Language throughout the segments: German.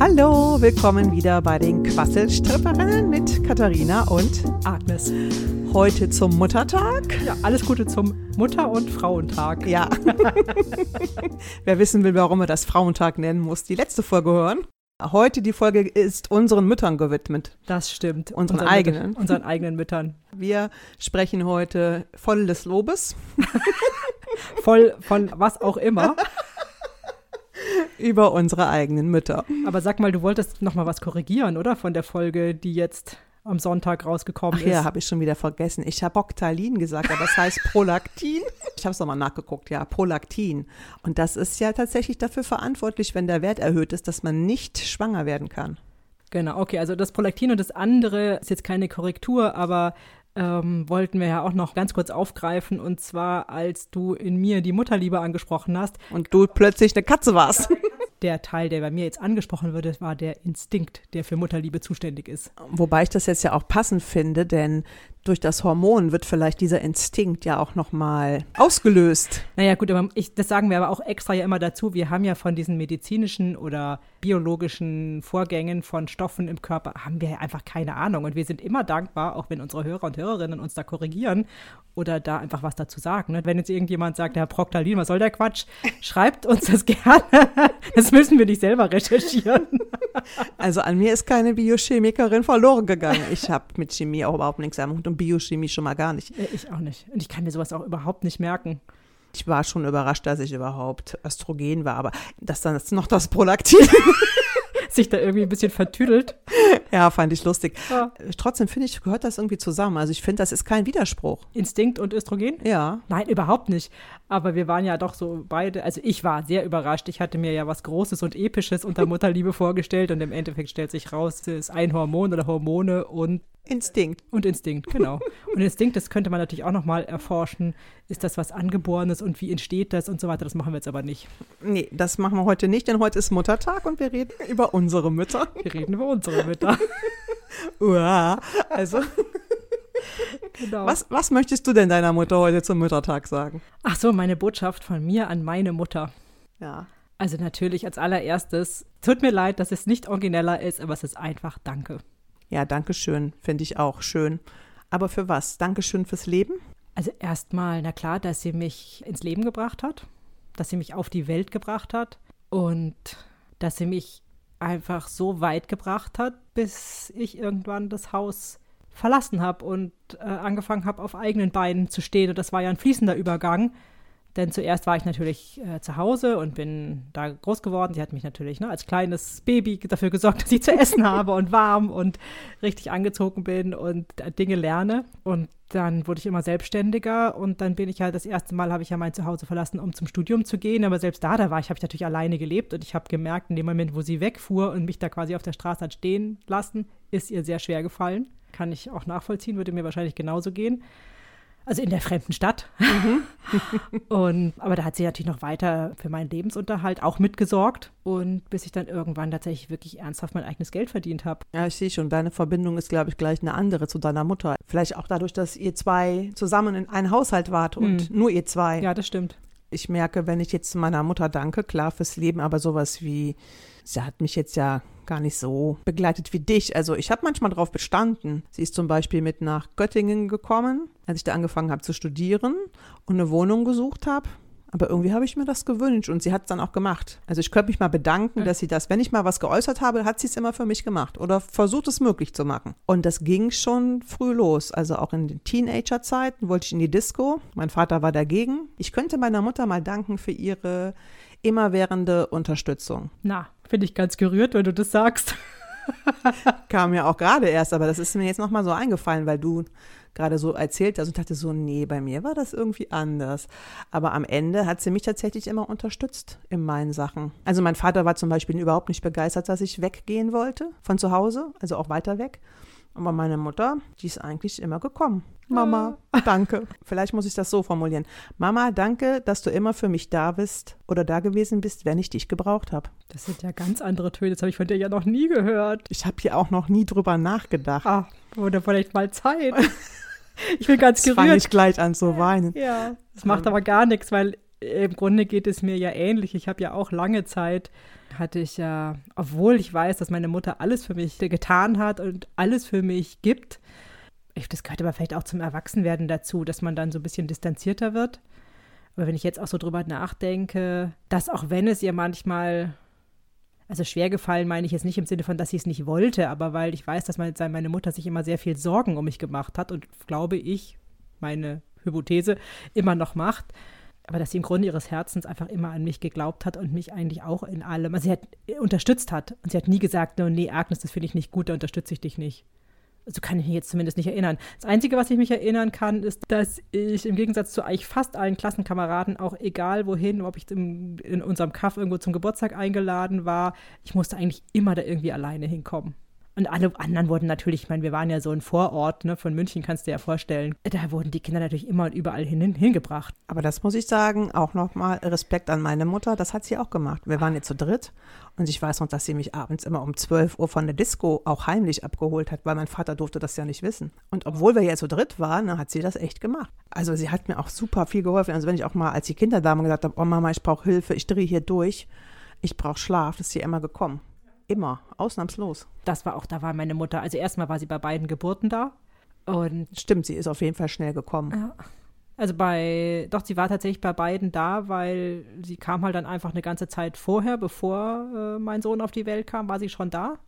Hallo, willkommen wieder bei den Quasselstripperinnen mit Katharina und Agnes. heute zum Muttertag. Ja, alles Gute zum Mutter- und Frauentag. Ja. Wer wissen will, warum wir das Frauentag nennen, muss die letzte Folge hören. Heute die Folge ist unseren Müttern gewidmet. Das stimmt. Unseren Unseren eigenen. Müttern- Unseren eigenen Müttern. Wir sprechen heute voll des Lobes Voll von was auch immer. über unsere eigenen Mütter. Aber sag mal, du wolltest noch mal was korrigieren, oder? Von der Folge, die jetzt am Sonntag rausgekommen Ach ja, ist. habe ich schon wieder vergessen. Ich habe Octalin gesagt, aber es heißt Prolaktin. Ich habe es nochmal nachgeguckt, ja, Prolaktin. Und das ist ja tatsächlich dafür verantwortlich, wenn der Wert erhöht ist, dass man nicht schwanger werden kann. Genau, okay. Also das Prolaktin und das andere ist jetzt keine Korrektur, aber ähm, wollten wir ja auch noch ganz kurz aufgreifen. Und zwar, als du in mir die Mutterliebe angesprochen hast, Und du plötzlich eine Katze warst. der Teil, der bei mir jetzt angesprochen wurde, war der Instinkt, der für Mutterliebe zuständig ist. Wobei ich das jetzt ja auch passend finde, denn durch das Hormon wird vielleicht dieser Instinkt ja auch nochmal ausgelöst. Naja, gut, aber ich, das sagen wir aber auch extra ja immer dazu. Wir haben ja von diesen medizinischen oder biologischen Vorgängen von Stoffen im Körper, haben wir ja einfach keine Ahnung. Und wir sind immer dankbar, auch wenn unsere Hörer und Hörerinnen uns da korrigieren oder da einfach was dazu sagen. Ne? Wenn jetzt irgendjemand sagt, Herr Proctalin, was soll der Quatsch? Schreibt uns das gerne. Das müssen wir nicht selber recherchieren. Also an mir ist keine Biochemikerin verloren gegangen. Ich habe mit Chemie auch überhaupt nichts am Hut und Biochemie schon mal gar nicht. Äh, Ich auch nicht. Und ich kann mir sowas auch überhaupt nicht merken. Ich war schon überrascht, dass ich überhaupt Östrogen war, aber dass dann noch das Prolaktin, Sich da irgendwie ein bisschen vertüdelt. ja, fand ich lustig. Ja. Trotzdem finde ich, gehört das irgendwie zusammen. Also ich finde, das ist kein Widerspruch. Instinkt und Östrogen? Ja. Nein, überhaupt nicht. Aber wir waren ja doch so beide, also ich war sehr überrascht. Ich hatte mir ja was Großes und Episches unter Mutterliebe vorgestellt und im Endeffekt stellt sich raus, es ist ein Hormon oder Hormone und, Instinkt. und Instinkt, genau. Und Instinkt, das könnte man natürlich auch nochmal erforschen. Ist das was Angeborenes und wie entsteht das und so weiter? Das machen wir jetzt aber nicht. Nee, das machen wir heute nicht, denn heute ist Muttertag und wir reden über unsere Mütter. Wir reden über unsere Mütter. Uah. Also, Genau. was, was möchtest du denn deiner Mutter heute zum Muttertag sagen? Ach so, meine Botschaft von mir an meine Mutter. Ja. Also natürlich als allererstes, tut mir leid, dass es nicht origineller ist, aber es ist einfach Danke. Ja, danke schön. Finde ich auch schön. Aber für was? Dankeschön fürs Leben? Also erstmal, na klar, dass sie mich ins Leben gebracht hat, dass sie mich auf die Welt gebracht hat und dass sie mich einfach so weit gebracht hat, bis ich irgendwann das Haus verlassen habe und äh, angefangen habe, auf eigenen Beinen zu stehen. Und das war ja ein fließender Übergang. Denn zuerst war ich natürlich äh, zu Hause und bin da groß geworden. Sie hat mich natürlich ne, als kleines Baby dafür gesorgt, dass ich zu essen habe und warm und richtig angezogen bin und äh, Dinge lerne. Und dann wurde ich immer selbstständiger und dann bin ich halt das erste Mal habe ich ja mein Zuhause verlassen, um zum Studium zu gehen. Aber selbst da, da war ich, habe ich natürlich alleine gelebt und ich habe gemerkt, in dem Moment, wo sie wegfuhr und mich da quasi auf der Straße hat stehen lassen, ist ihr sehr schwer gefallen. Kann ich auch nachvollziehen, würde mir wahrscheinlich genauso gehen. Also in der fremden Stadt. und, aber da hat sie natürlich noch weiter für meinen Lebensunterhalt auch mitgesorgt. Und bis ich dann irgendwann tatsächlich wirklich ernsthaft mein eigenes Geld verdient habe. Ja, ich sehe schon, deine Verbindung ist, glaube ich, gleich eine andere zu deiner Mutter. Vielleicht auch dadurch, dass ihr zwei zusammen in einem Haushalt wart und nur ihr zwei. Ja, das stimmt. Ich merke, wenn ich jetzt meiner Mutter danke, klar fürs Leben, aber sowas wie, sie hat mich jetzt ja gar nicht so begleitet wie dich. Also ich habe manchmal darauf bestanden. Sie ist zum Beispiel mit nach Göttingen gekommen, als ich da angefangen habe zu studieren und eine Wohnung gesucht habe. Aber irgendwie habe ich mir das gewünscht und sie hat es dann auch gemacht. Also ich könnte mich mal bedanken, dass sie das, wenn ich mal was geäußert habe, hat sie es immer für mich gemacht oder versucht es möglich zu machen. Und das ging schon früh los. Also auch in den Teenagerzeiten wollte ich in die Disco. Mein Vater war dagegen. Ich könnte meiner Mutter mal danken für ihre immerwährende Unterstützung. Na, finde ich ganz gerührt, wenn du das sagst. Kam mir auch gerade erst, aber das ist mir jetzt nochmal so eingefallen, weil du gerade so erzählt hast und dachte so, nee, bei mir war das irgendwie anders. Aber am Ende hat sie mich tatsächlich immer unterstützt in meinen Sachen. Also mein Vater war zum Beispiel überhaupt nicht begeistert, dass ich weggehen wollte von zu Hause, also auch weiter weg. Aber meine Mutter, die ist eigentlich immer gekommen. Mama, danke. Vielleicht muss ich das so formulieren. Mama, danke, dass du immer für mich da bist oder da gewesen bist, wenn ich dich gebraucht habe. Das sind ja ganz andere Töne. Das habe ich von dir ja noch nie gehört. Ich habe hier auch noch nie drüber nachgedacht. Ah, wurde vielleicht mal Zeit. Ich bin ganz fange gerührt. ich gleich an zu weinen. Ja, das macht aber gar nichts, weil im Grunde geht es mir ja ähnlich. Ich habe ja auch lange Zeit, hatte ich ja, obwohl ich weiß, dass meine Mutter alles für mich getan hat und alles für mich gibt, das gehört aber vielleicht auch zum Erwachsenwerden dazu, dass man dann so ein bisschen distanzierter wird. Aber wenn ich jetzt auch so drüber nachdenke, dass auch wenn es ihr manchmal, also schwer gefallen meine ich jetzt nicht im Sinne von, dass sie es nicht wollte, aber weil ich weiß, dass meine Mutter sich immer sehr viel Sorgen um mich gemacht hat und glaube ich, meine Hypothese, immer noch macht. Aber dass sie im Grunde ihres Herzens einfach immer an mich geglaubt hat und mich eigentlich auch in allem, also sie hat unterstützt hat. Und sie hat nie gesagt, no, nee, Agnes, das finde ich nicht gut, da unterstütze ich dich nicht so kann ich mich jetzt zumindest nicht erinnern. Das Einzige, was ich mich erinnern kann, ist, dass ich im Gegensatz zu eigentlich fast allen Klassenkameraden, auch egal wohin, ob ich im, in unserem Kaff irgendwo zum Geburtstag eingeladen war, ich musste eigentlich immer da irgendwie alleine hinkommen. Und alle anderen wurden natürlich, ich meine, wir waren ja so ein Vorort ne, von München, kannst du dir ja vorstellen. Da wurden die Kinder natürlich immer und überall hin, hingebracht. Aber das muss ich sagen, auch nochmal Respekt an meine Mutter, das hat sie auch gemacht. Wir waren jetzt zu dritt und ich weiß noch, dass sie mich abends immer um 12 Uhr von der Disco auch heimlich abgeholt hat, weil mein Vater durfte das ja nicht wissen. Und obwohl wir ja zu dritt waren, ne, hat sie das echt gemacht. Also sie hat mir auch super viel geholfen. Also wenn ich auch mal als die Kinderdame gesagt habe, oh Mama, ich brauche Hilfe, ich drehe hier durch, ich brauche Schlaf, ist sie immer gekommen. Immer, ausnahmslos. Das war auch, da war meine Mutter. Also erstmal war sie bei beiden Geburten da. Und Stimmt, sie ist auf jeden Fall schnell gekommen. Ja. Also bei, doch, sie war tatsächlich bei beiden da, weil sie kam halt dann einfach eine ganze Zeit vorher, bevor äh, mein Sohn auf die Welt kam, war sie schon da.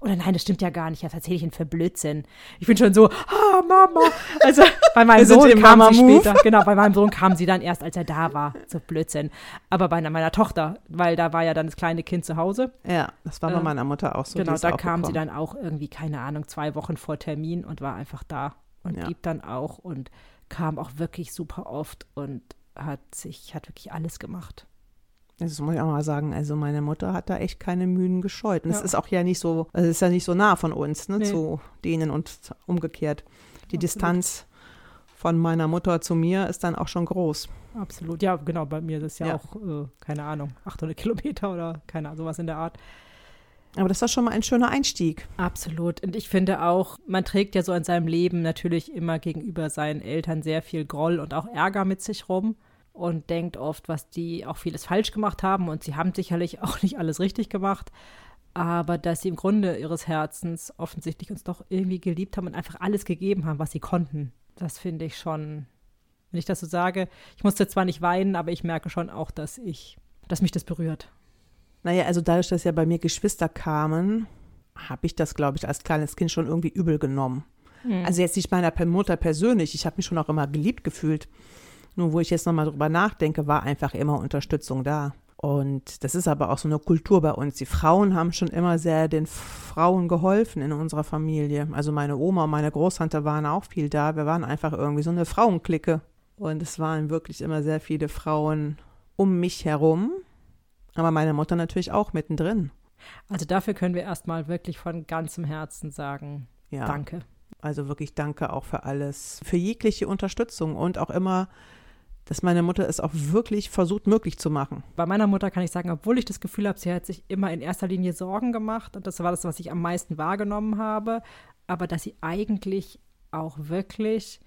Oder nein, das stimmt ja gar nicht. Das erzähle ich Ihnen für Blödsinn. Ich bin schon so, ah, Mama. Also bei meinem Sohn kam Mama sie Move. später. Genau, bei meinem Sohn kam sie dann erst, als er da war. So Blödsinn. Aber bei meiner Tochter, weil da war ja dann das kleine Kind zu Hause. Ja, das war bei äh, meiner Mutter auch so. Genau, da kam gekommen. sie dann auch irgendwie, keine Ahnung, zwei Wochen vor Termin und war einfach da. Und ja. blieb dann auch und kam auch wirklich super oft und hat sich, hat wirklich alles gemacht. Das muss ich auch mal sagen. Also meine Mutter hat da echt keine Mühen gescheut. Und es ist auch ja nicht so, also es ist ja nicht so nah von uns, ne, nee. zu denen und umgekehrt. Die Absolut. Distanz von meiner Mutter zu mir ist dann auch schon groß. Absolut, ja, genau. Bei mir ist es ja, ja. auch, äh, keine Ahnung, 800 Kilometer oder keine Ahnung, sowas in der Art. Aber das war schon mal ein schöner Einstieg. Absolut. Und ich finde auch, man trägt ja so in seinem Leben natürlich immer gegenüber seinen Eltern sehr viel Groll und auch Ärger mit sich rum und denkt oft, was die auch vieles falsch gemacht haben und sie haben sicherlich auch nicht alles richtig gemacht, aber dass sie im Grunde ihres Herzens offensichtlich uns doch irgendwie geliebt haben und einfach alles gegeben haben, was sie konnten. Das finde ich schon, wenn ich das so sage, ich musste zwar nicht weinen, aber ich merke schon auch, dass ich, dass mich das berührt. Naja, also dadurch, dass ja bei mir Geschwister kamen, habe ich das, glaube ich, als kleines Kind schon irgendwie übel genommen. Mhm. Also jetzt nicht meiner Mutter persönlich, ich habe mich schon auch immer geliebt gefühlt. Nur wo ich jetzt nochmal drüber nachdenke, war einfach immer Unterstützung da. Und das ist aber auch so eine Kultur bei uns. Die Frauen haben schon immer sehr den Frauen geholfen in unserer Familie. Also meine Oma und meine Großtante waren auch viel da. Wir waren einfach irgendwie so eine Frauenklicke. Und es waren wirklich immer sehr viele Frauen um mich herum. Aber meine Mutter natürlich auch mittendrin. Also dafür können wir erstmal wirklich von ganzem Herzen sagen, ja. danke. Also wirklich danke auch für alles, für jegliche Unterstützung und auch immer dass meine Mutter es auch wirklich versucht, möglich zu machen. Bei meiner Mutter kann ich sagen, obwohl ich das Gefühl habe, sie hat sich immer in erster Linie Sorgen gemacht und das war das, was ich am meisten wahrgenommen habe, aber dass sie eigentlich auch wirklich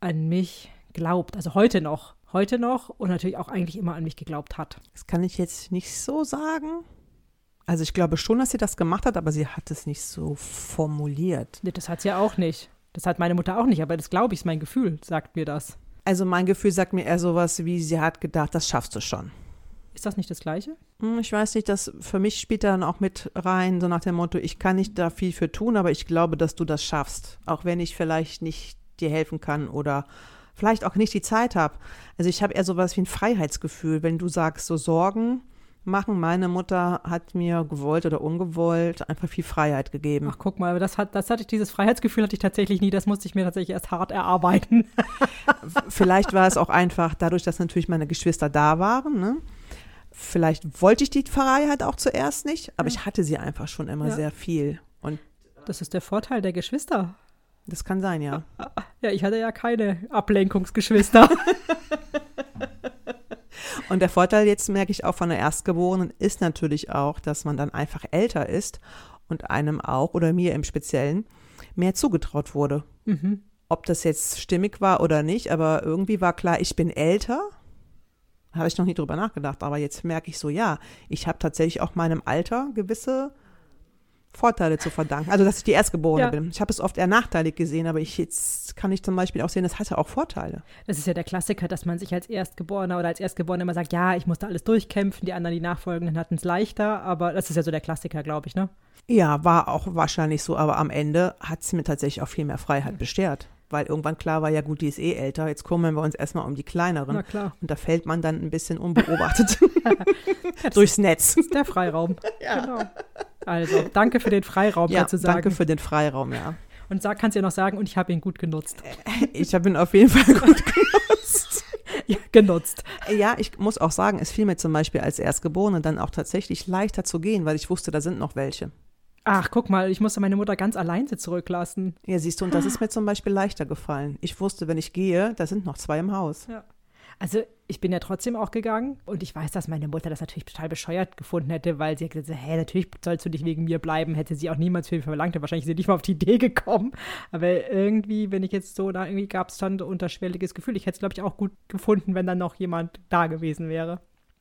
an mich glaubt, also heute noch, heute noch und natürlich auch eigentlich immer an mich geglaubt hat. Das kann ich jetzt nicht so sagen. Also ich glaube schon, dass sie das gemacht hat, aber sie hat es nicht so formuliert. Nee, das hat sie ja auch nicht. Das hat meine Mutter auch nicht, aber das glaube ich, ist mein Gefühl, sagt mir das. Also mein Gefühl sagt mir eher sowas wie, sie hat gedacht, das schaffst du schon. Ist das nicht das Gleiche? Hm, ich weiß nicht, das für mich spielt dann auch mit rein, so nach dem Motto, ich kann nicht da viel für tun, aber ich glaube, dass du das schaffst. Auch wenn ich vielleicht nicht dir helfen kann oder vielleicht auch nicht die Zeit habe. Also ich habe eher sowas wie ein Freiheitsgefühl, wenn du sagst, so Sorgen, machen. Meine Mutter hat mir gewollt oder ungewollt einfach viel Freiheit gegeben. Ach, guck mal, das hat, das hatte ich, dieses Freiheitsgefühl hatte ich tatsächlich nie. Das musste ich mir tatsächlich erst hart erarbeiten. Vielleicht war es auch einfach dadurch, dass natürlich meine Geschwister da waren. Ne? Vielleicht wollte ich die Freiheit auch zuerst nicht, aber ja. ich hatte sie einfach schon immer ja. sehr viel. Und das ist der Vorteil der Geschwister. Das kann sein, ja. Ja, ich hatte ja keine Ablenkungsgeschwister. Und der Vorteil jetzt merke ich auch von der Erstgeborenen ist natürlich auch, dass man dann einfach älter ist und einem auch oder mir im Speziellen mehr zugetraut wurde. Mhm. Ob das jetzt stimmig war oder nicht, aber irgendwie war klar, ich bin älter Habe ich noch nie drüber nachgedacht, aber jetzt merke ich so, ja, ich habe tatsächlich auch meinem Alter gewisse Vorteile zu verdanken. Also, dass ich die Erstgeborene Ja. bin. Ich habe es oft eher nachteilig gesehen, aber ich, jetzt kann ich zum Beispiel auch sehen, das hat ja auch Vorteile. Das ist ja der Klassiker, dass man sich als Erstgeborener oder als Erstgeborener immer sagt, ja, ich musste alles durchkämpfen, die anderen, die Nachfolgenden hatten es leichter, aber das ist ja so der Klassiker, glaube ich, ne? Ja, war auch wahrscheinlich so, aber am Ende hat es mir tatsächlich auch viel mehr Freiheit beschert. Weil irgendwann klar war, ja gut, die ist eh älter, jetzt kümmern wir uns erstmal um die kleineren. Na klar. Und da fällt man dann ein bisschen unbeobachtet durchs Netz. Das ist der Freiraum. Genau. Also, danke für den Freiraum, Ja, dazu sagen. danke für den Freiraum, ja. Und sag, kannst du ja noch sagen, und ich habe ihn gut genutzt. Ich habe ihn auf jeden Fall gut genutzt. Ja, genutzt. Ja, ich muss auch sagen, es fiel mir zum Beispiel als Erstgeborene dann auch tatsächlich leichter zu gehen, weil ich wusste, da sind noch welche. Ach, guck mal, ich musste meine Mutter ganz alleine zurücklassen. Ja, siehst du, und das ist mir zum Beispiel leichter gefallen. Ich wusste, wenn ich gehe, da sind noch zwei im Haus. Ja. Also, ich bin ja trotzdem auch gegangen und ich weiß, dass meine Mutter das natürlich total bescheuert gefunden hätte, weil sie hat gesagt, hä, natürlich sollst du nicht wegen mir bleiben, hätte sie auch niemals für mich verlangt, wahrscheinlich ist sie nicht mal auf die Idee gekommen. Aber irgendwie, wenn ich jetzt so, da irgendwie gab es dann so unterschwelliges Gefühl. Ich hätte es, glaube ich, auch gut gefunden, wenn dann noch jemand da gewesen wäre.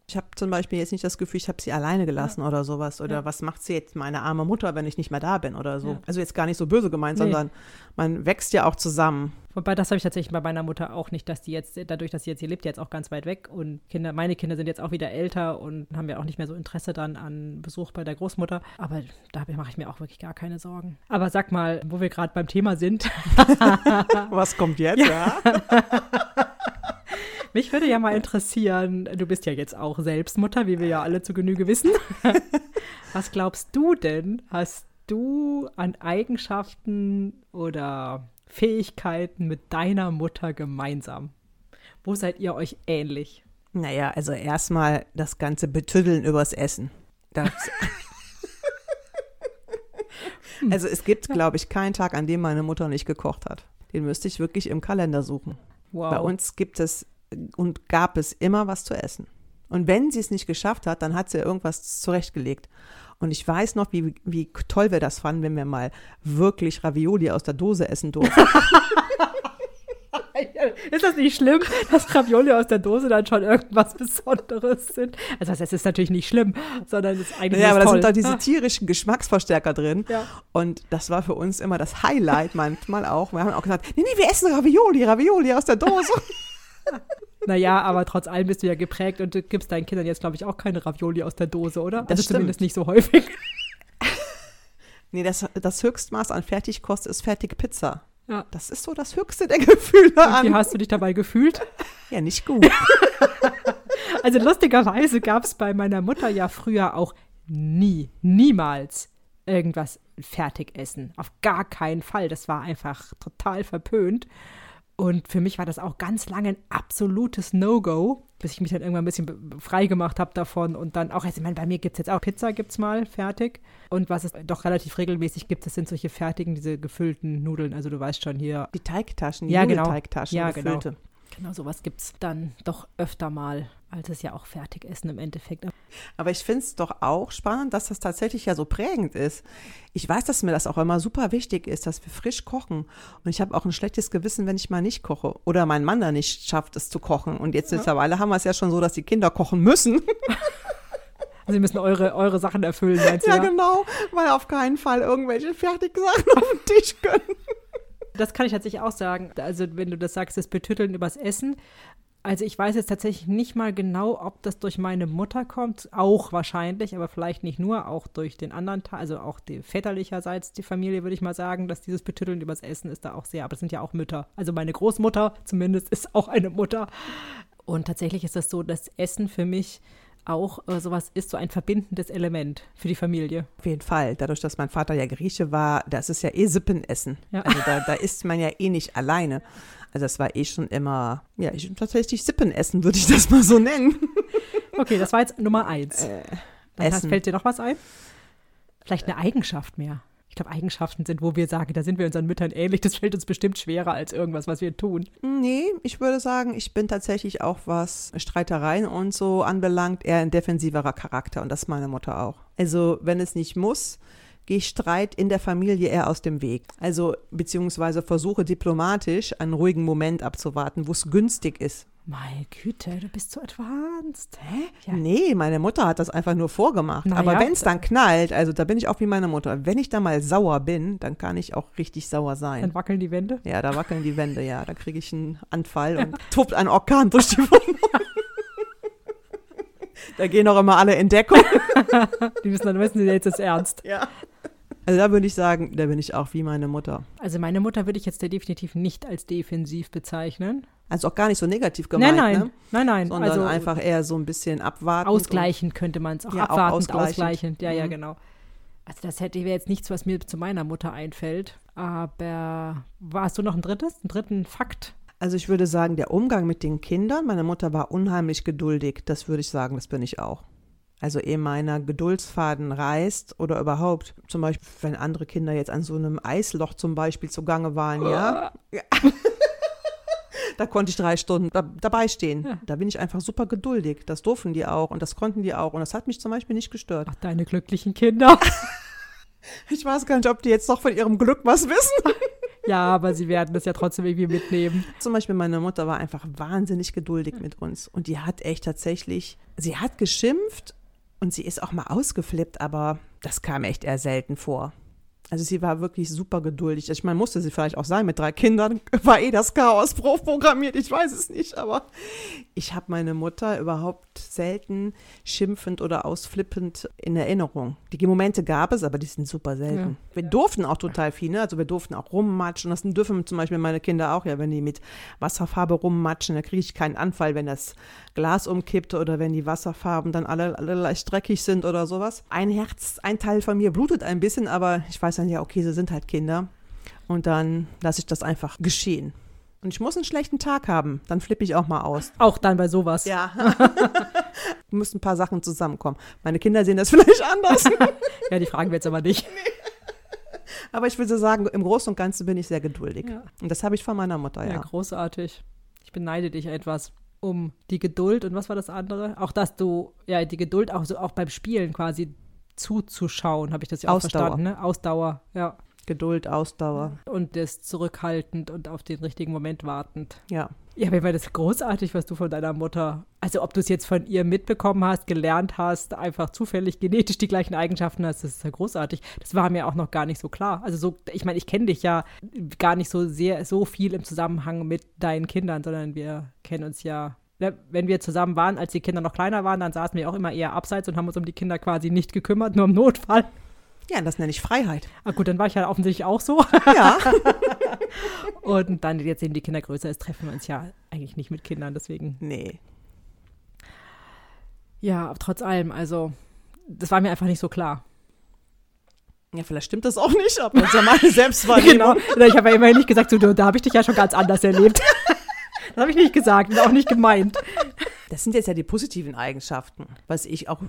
Ich habe zum Beispiel jetzt nicht das Gefühl, ich habe sie alleine gelassen oder sowas. Oder Ja. was macht sie jetzt, meine arme Mutter, wenn ich nicht mehr da bin oder so. Ja. Also jetzt gar nicht so böse gemeint, Nee. sondern man wächst ja auch zusammen. Wobei, das habe ich tatsächlich bei meiner Mutter auch nicht, dass die jetzt, dadurch, dass sie jetzt hier lebt, jetzt auch ganz weit weg und Kinder, meine Kinder sind jetzt auch wieder älter und haben ja auch nicht mehr so Interesse dann an Besuch bei der Großmutter. Aber da mache ich mir auch wirklich gar keine Sorgen. Aber sag mal, wo wir gerade beim Thema sind, Was kommt jetzt? Ja. mich würde ja mal interessieren, du bist ja jetzt auch selbst Mutter, wie wir ja alle zu Genüge wissen. Was glaubst du denn, hast du an Eigenschaften oder Fähigkeiten mit deiner Mutter gemeinsam? Wo seid ihr euch ähnlich? Naja, also erstmal das ganze Betüddeln übers Essen. Das also es gibt, glaube ich, keinen Tag, an dem meine Mutter nicht gekocht hat. Den müsste ich wirklich im Kalender suchen. Wow. Bei uns gibt es und gab es immer was zu essen. Und wenn sie es nicht geschafft hat, dann hat sie irgendwas zurechtgelegt. Und ich weiß noch, wie, wie toll wir das fanden, wenn wir mal wirklich Ravioli aus der Dose essen durften. Ist das nicht schlimm, dass Ravioli aus der Dose dann schon irgendwas Besonderes sind? Also das ist natürlich nicht schlimm, sondern es ist eigentlich Ja, aber da sind doch diese tierischen Geschmacksverstärker drin. Ja. Und das war für uns immer das Highlight manchmal auch. Wir haben auch gesagt, nee, nee, wir essen Ravioli, Ravioli aus der Dose. Naja, aber trotz allem bist du ja geprägt und du gibst deinen Kindern jetzt, glaube ich, auch keine Ravioli aus der Dose, oder? Das also stimmt. zumindest nicht so häufig. nee, das, das Höchstmaß an Fertigkost ist Fertigpizza. Ja. Das ist so das höchste der Gefühle Wie an. hast du dich dabei gefühlt? Ja, nicht gut. Also lustigerweise gab es bei meiner Mutter ja früher auch nie, niemals irgendwas Fertigessen. Auf gar keinen Fall. Das war einfach total verpönt. Und für mich war das auch ganz lange ein absolutes No-Go, bis ich mich dann irgendwann ein bisschen frei gemacht habe davon. Und dann auch, also ich meine, bei mir gibt es jetzt auch Pizza, gibt es mal fertig. Und was es doch relativ regelmäßig gibt, das sind solche fertigen, diese gefüllten Nudeln. Also du weißt schon hier, Die Teigtaschen, die Ja, genau. Nudelteigtaschen, Ja, gefüllte. genau sowas gibt es dann doch öfter mal, als es ja auch Fertigessen im Endeffekt. Aber ich finde es doch auch spannend, dass das tatsächlich ja so prägend ist. Ich weiß, dass mir das auch immer super wichtig ist, dass wir frisch kochen. Und ich habe auch ein schlechtes Gewissen, wenn ich mal nicht koche. Oder mein Mann da nicht schafft, es zu kochen. Und jetzt mittlerweile haben wir es ja schon so, dass die Kinder kochen müssen. Also Sie müssen eure, eure Sachen erfüllen, meinst du? ja, Ja, genau. Weil auf keinen Fall irgendwelche Fertigsachen auf den Tisch können. Das kann ich tatsächlich auch sagen. Also, wenn du das sagst, das Betütteln übers Essen. Also, ich weiß jetzt tatsächlich nicht mal genau, ob das durch meine Mutter kommt. Auch wahrscheinlich, aber vielleicht nicht nur, auch durch den anderen Teil, also auch die väterlicherseits die Familie, würde ich mal sagen, dass dieses Betütteln übers Essen ist da auch sehr. Aber das sind ja auch Mütter. Also, meine Großmutter zumindest ist auch eine Mutter. Und tatsächlich ist das so, dass Essen für mich auch äh, sowas ist, so ein verbindendes Element für die Familie. Auf jeden Fall. Dadurch, dass mein Vater ja Grieche war, das ist ja eh Sippenessen. Ja. Also da, da isst man ja eh nicht alleine. Also das war eh schon immer, ja, ich, tatsächlich Sippenessen würde ich das mal so nennen. Okay, das war jetzt Nummer eins. Äh, Dann Essen. fällt dir noch was ein? Vielleicht eine Eigenschaft mehr. Glaube, Eigenschaften sind, wo wir sagen, da sind wir unseren Müttern ähnlich. Das fällt uns bestimmt schwerer als irgendwas, was wir tun. Nee, ich würde sagen, ich bin tatsächlich auch, was Streitereien und so anbelangt, eher ein defensiverer Charakter und das ist meine Mutter auch. Also, wenn es nicht muss, gehe ich Streit in der Familie eher aus dem Weg. Also, beziehungsweise versuche diplomatisch einen ruhigen Moment abzuwarten, wo es günstig ist. Meine Güte, du bist so advanced. Hä? Ja. Nee, meine Mutter hat das einfach nur vorgemacht. Na Aber ja, wenn es dann knallt, also da bin ich auch wie meine Mutter. Wenn ich da mal sauer bin, dann kann ich auch richtig sauer sein. Dann wackeln die Wände. Ja, da wackeln die Wände, ja. Da kriege ich einen Anfall und tobt ein Orkan durch die Wohnung. da gehen auch immer alle in Deckung. Die wissen dann, wissen sie jetzt ist ernst. Ja. Also da würde ich sagen, da bin ich auch wie meine Mutter. Also meine Mutter würde ich jetzt definitiv nicht als defensiv bezeichnen. Also auch gar nicht so negativ gemeint, nein, nein, ne? nein, nein. sondern also einfach eher so ein bisschen abwarten. ausgleichend könnte man es auch Ja, auch abwartend, ausgleichend. ausgleichend. Ja, ja, Mhm. genau. Also das hätte wäre jetzt nichts, was mir zu meiner Mutter einfällt. Aber warst du noch ein drittes, einen dritten Fakt? Also ich würde sagen, der Umgang mit den Kindern, meine Mutter war unheimlich geduldig. Das würde ich sagen, das bin ich auch. Also ehe meiner Geduldsfaden reißt oder überhaupt, zum Beispiel, wenn andere Kinder jetzt an so einem Eisloch zum Beispiel zugange waren, ja, ja. da konnte ich drei Stunden da, dabei stehen. Ja. Da bin ich einfach super geduldig. Das durften die auch und das konnten die auch und das hat mich zum Beispiel nicht gestört. Ach, deine glücklichen Kinder. Ich weiß gar nicht, ob die jetzt noch von ihrem Glück was wissen. ja, aber sie werden das ja trotzdem irgendwie mitnehmen. Zum Beispiel meine Mutter war einfach wahnsinnig geduldig mit uns und die hat echt tatsächlich, sie hat geschimpft und sie ist auch mal ausgeflippt, aber das kam echt eher selten vor. Also sie war wirklich super geduldig. Ich meine, musste sie vielleicht auch sein mit drei Kindern. War eh das Chaos programmiert, ich weiß es nicht, aber ich habe meine Mutter überhaupt selten schimpfend oder ausflippend in Erinnerung. Die Momente gab es, aber die sind super selten. Wir durften auch total viel, ne? Also wir durften auch rummatschen. Das dürfen zum Beispiel meine Kinder auch, ja, wenn die mit Wasserfarbe rummatschen, da kriege ich keinen Anfall, wenn das Glas umkippt oder wenn die Wasserfarben dann alle, alle leicht dreckig sind oder sowas. Ein Herz, ein Teil von mir blutet ein bisschen, aber ich weiß dann, ja, okay, sie sind halt Kinder. Und dann lasse ich das einfach geschehen. Und ich muss einen schlechten Tag haben, dann flippe ich auch mal aus. Auch dann bei sowas. Ja. müssen ein paar Sachen zusammenkommen. Meine Kinder sehen das vielleicht anders. Ja, die fragen wir jetzt aber nicht. Aber ich würde sagen, im Großen und Ganzen bin ich sehr geduldig. Ja. Und das habe ich von meiner Mutter, Ja, ja. großartig. Ich beneide dich etwas um die Geduld und was war das andere? Auch dass du, ja, die Geduld auch so auch beim Spielen quasi zuzuschauen, habe ich das ja auch Ausdauer. verstanden, ne? Ausdauer, ja. Geduld, Ausdauer. Und das zurückhaltend und auf den richtigen Moment wartend. Ja. Ja, mir war das großartig, was du von deiner Mutter, also ob du es jetzt von ihr mitbekommen hast, gelernt hast, einfach zufällig genetisch die gleichen Eigenschaften hast, das ist ja großartig. Das war mir auch noch gar nicht so klar. Also so, ich meine, ich kenne dich ja gar nicht so sehr, so viel im Zusammenhang mit deinen Kindern, sondern wir kennen uns ja, wenn wir zusammen waren, als die Kinder noch kleiner waren, dann saßen wir auch immer eher abseits und haben uns um die Kinder quasi nicht gekümmert, nur im Notfall. Ja, das nenne ich Freiheit. Ah gut, dann war ich ja offensichtlich auch so. Ja. Und dann, jetzt sehen die Kinder größer ist, treffen wir uns ja eigentlich nicht mit Kindern, deswegen nee. Ja, aber trotz allem, also das war mir einfach nicht so klar. Ja, vielleicht stimmt das auch nicht, aber das ist ja meine Selbstwahrnehmung. Genau. Ich habe ja immerhin nicht gesagt, so, da habe ich dich ja schon ganz anders erlebt. Das habe ich nicht gesagt und auch nicht gemeint. Das sind jetzt ja die positiven Eigenschaften, was ich auch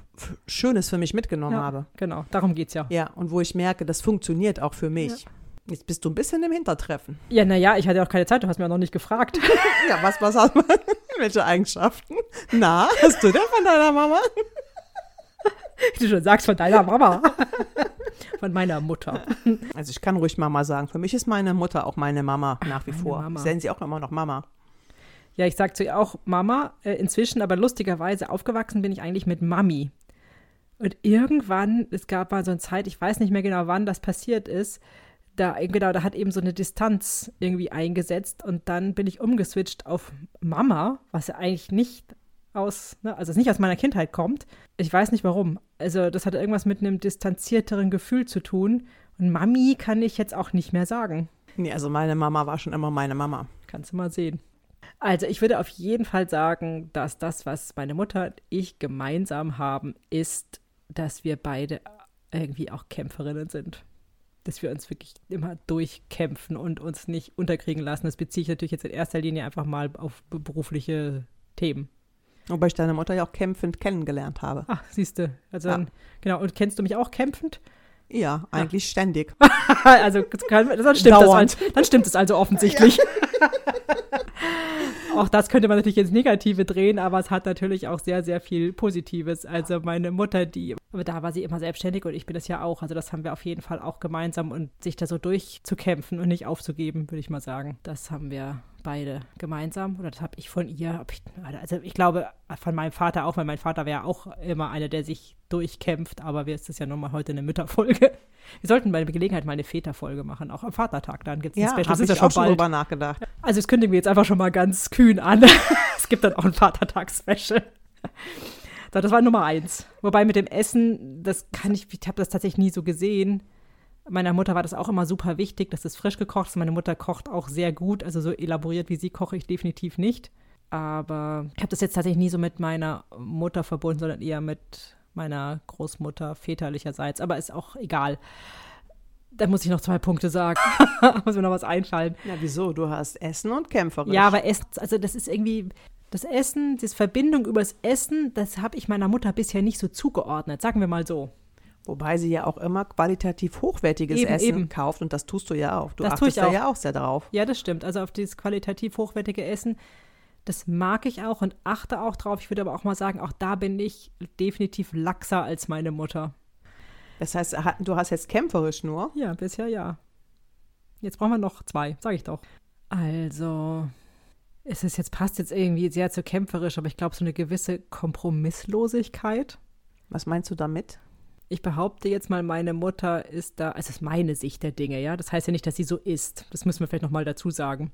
Schönes für mich mitgenommen Ja, habe. genau, darum geht's ja. Ja, und wo ich merke, das funktioniert auch für mich. Jetzt bist du ein bisschen im Hintertreffen. Ja, naja, ich hatte auch keine Zeit, du hast mir auch noch nicht gefragt. Ja, was, was hat man? Welche Eigenschaften? Na, hast du denn von deiner Mama? Wie du schon sagst, von deiner Mama. Von meiner Mutter. Also ich kann ruhig Mama sagen. Für mich ist meine Mutter auch meine Mama nach wie meine vor. Mama. Ich nenne sie auch immer noch Mama. Ja, ich sag zu ihr auch Mama äh, inzwischen, aber lustigerweise aufgewachsen bin ich eigentlich mit Mami. Und irgendwann, es gab mal so eine Zeit, ich weiß nicht mehr genau, wann das passiert ist, da, genau, da hat eben so eine Distanz irgendwie eingesetzt und dann bin ich umgeswitcht auf Mama, was ja eigentlich nicht aus, ne, also es nicht aus meiner Kindheit kommt. Ich weiß nicht warum. Also das hat irgendwas mit einem distanzierteren Gefühl zu tun. Und Mami kann ich jetzt auch nicht mehr sagen. Nee, also meine Mama war schon immer meine Mama. Kannst du mal sehen. Also ich würde auf jeden Fall sagen, dass das, was meine Mutter und ich gemeinsam haben, ist, dass wir beide irgendwie auch Kämpferinnen sind. Dass wir uns wirklich immer durchkämpfen und uns nicht unterkriegen lassen. Das beziehe ich natürlich jetzt in erster Linie einfach mal auf be- berufliche Themen. Wobei ich deine Mutter ja auch kämpfend kennengelernt habe. Ach, siehst du. Also Ja. dann, genau. Und kennst du mich auch kämpfend? Ja, eigentlich ständig. also kann, dann stimmt das, Dauernd. dann stimmt es also offensichtlich. auch das könnte man natürlich ins Negative drehen, aber es hat natürlich auch sehr, sehr viel Positives. Also meine Mutter, die, aber da war sie immer selbstständig und ich bin das ja auch. Also das haben wir auf jeden Fall auch gemeinsam und sich da so durchzukämpfen und nicht aufzugeben, würde ich mal sagen. Das haben wir beide gemeinsam oder das habe ich von ihr. Also ich glaube von meinem Vater auch, weil mein Vater wäre auch immer einer, der sich durchkämpft, aber wir ist das ja nochmal heute eine Mütterfolge. Wir sollten bei der Gelegenheit mal eine Väterfolge machen, auch am Vatertag. Dann gibt es ja, ein Special. Das ist ja schon, schon drüber nachgedacht. Also das kündigen wir jetzt einfach schon mal ganz kühn an. es gibt dann auch ein Vatertag-Special. So, das war Nummer eins. Wobei mit dem Essen, das kann ich, ich habe das tatsächlich nie so gesehen. Meiner Mutter war das auch immer super wichtig, dass es frisch gekocht ist. Meine Mutter kocht auch sehr gut, also so elaboriert wie sie koche ich definitiv nicht. Aber ich habe das jetzt tatsächlich nie so mit meiner Mutter verbunden, sondern eher mit meiner Großmutter väterlicherseits. Aber ist auch egal. Da muss ich noch zwei Punkte sagen. muss mir noch was einfallen. Ja, wieso? Du hast Essen und kämpferisch. Ja, aber Essen, also das ist irgendwie, das Essen, diese Verbindung übers Essen, das habe ich meiner Mutter bisher nicht so zugeordnet, sagen wir mal so. Wobei sie ja auch immer qualitativ hochwertiges eben, Essen eben. kauft und das tust du ja auch. Du das achtest tue ich auch. ja auch sehr drauf. Ja, das stimmt. Also auf dieses qualitativ hochwertige Essen, das mag ich auch und achte auch drauf. Ich würde aber auch mal sagen, auch da bin ich definitiv laxer als meine Mutter. Das heißt, du hast jetzt kämpferisch nur? Ja, bisher ja. Jetzt brauchen wir noch zwei, sage ich doch. Also, es ist jetzt passt jetzt irgendwie sehr zu kämpferisch, aber ich glaube so eine gewisse Kompromisslosigkeit. Was meinst du damit? Ich behaupte jetzt mal, meine Mutter ist da, also es ist meine Sicht der Dinge, ja. Das heißt ja nicht, dass sie so ist. Das müssen wir vielleicht nochmal dazu sagen.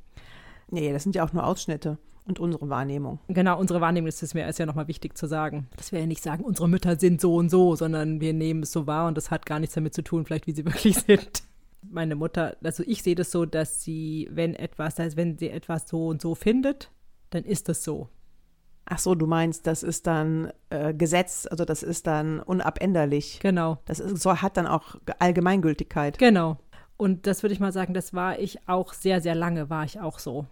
Nee, das sind ja auch nur Ausschnitte und unsere Wahrnehmung. Genau, unsere Wahrnehmung ist es mir ist ja nochmal wichtig zu sagen. Dass wir ja nicht sagen, unsere Mütter sind so und so, sondern wir nehmen es so wahr und das hat gar nichts damit zu tun, vielleicht wie sie wirklich sind. Meine Mutter, also ich sehe das so, dass sie, wenn etwas, heißt, wenn sie etwas so und so findet, dann ist das so. Ach so, du meinst, das ist dann äh, Gesetz, also das ist dann unabänderlich. Genau. Das ist, so hat dann auch Allgemeingültigkeit. Genau. Und das würde ich mal sagen, das war ich auch sehr, sehr lange, war ich auch so.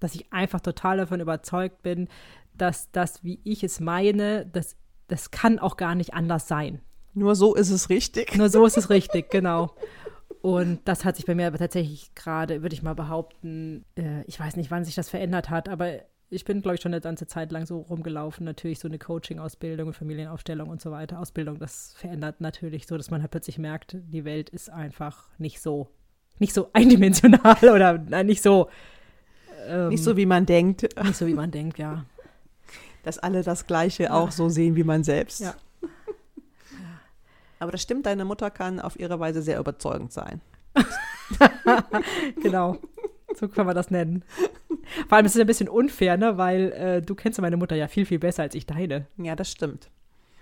Dass ich einfach total davon überzeugt bin, dass das, wie ich es meine, das, das kann auch gar nicht anders sein. Nur so ist es richtig. Nur so ist es richtig, genau. Und das hat sich bei mir aber tatsächlich gerade, würde ich mal behaupten, äh, ich weiß nicht, wann sich das verändert hat, aber ich bin, glaube ich, schon eine ganze Zeit lang so rumgelaufen. Natürlich so eine Coaching-Ausbildung und Familienaufstellung und so weiter. Ausbildung, das verändert natürlich so, dass man halt plötzlich merkt, die Welt ist einfach nicht so, nicht so eindimensional oder nein, nicht so. Ähm, nicht so, wie man denkt. Nicht so, wie man denkt, ja. Dass alle das Gleiche ja. auch so sehen wie man selbst. Ja. Aber das stimmt, deine Mutter kann auf ihre Weise sehr überzeugend sein. genau. So kann man das nennen. Vor allem ist es ein bisschen unfair, ne? weil äh, du kennst meine Mutter ja viel, viel besser als ich deine. Ja, das stimmt.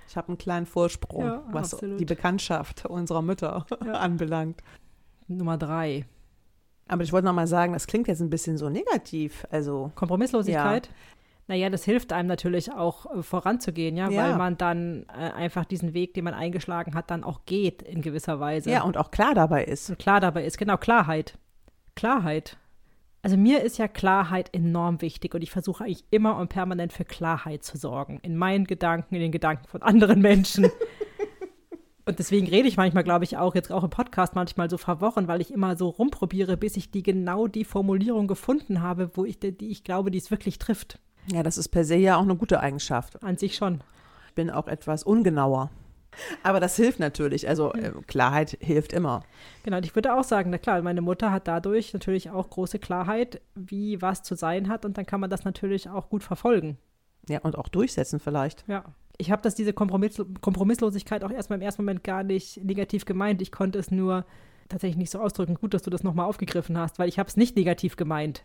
Ich habe einen kleinen Vorsprung, ja, was absolut. die Bekanntschaft unserer Mütter ja. anbelangt. Nummer drei. Aber ich wollte noch mal sagen, das klingt jetzt ein bisschen so negativ. Also Kompromisslosigkeit. Ja. Naja, das hilft einem natürlich auch äh, voranzugehen, ja, ja, weil man dann äh, einfach diesen Weg, den man eingeschlagen hat, dann auch geht in gewisser Weise. Ja, und auch klar dabei ist. Und klar dabei ist, genau, Klarheit. Klarheit. Also mir ist ja Klarheit enorm wichtig und ich versuche eigentlich immer und permanent für Klarheit zu sorgen. In meinen Gedanken, in den Gedanken von anderen Menschen. und deswegen rede ich manchmal, glaube ich, auch jetzt auch im Podcast manchmal so verworren, weil ich immer so rumprobiere, bis ich die genau die Formulierung gefunden habe, wo ich, die ich glaube, die es wirklich trifft. Ja, das ist per se ja auch eine gute Eigenschaft. An sich schon. Ich bin auch etwas ungenauer. Aber das hilft natürlich. Also äh, Klarheit hilft immer. Genau, und ich würde auch sagen, na klar, meine Mutter hat dadurch natürlich auch große Klarheit, wie was zu sein hat. Und dann kann man das natürlich auch gut verfolgen. Ja, und auch durchsetzen vielleicht. Ja. Ich habe das, diese Kompromiss Kompromisslosigkeit auch erstmal im ersten Moment gar nicht negativ gemeint. Ich konnte es nur tatsächlich nicht so ausdrücken. Gut, dass du das nochmal aufgegriffen hast, weil ich habe es nicht negativ gemeint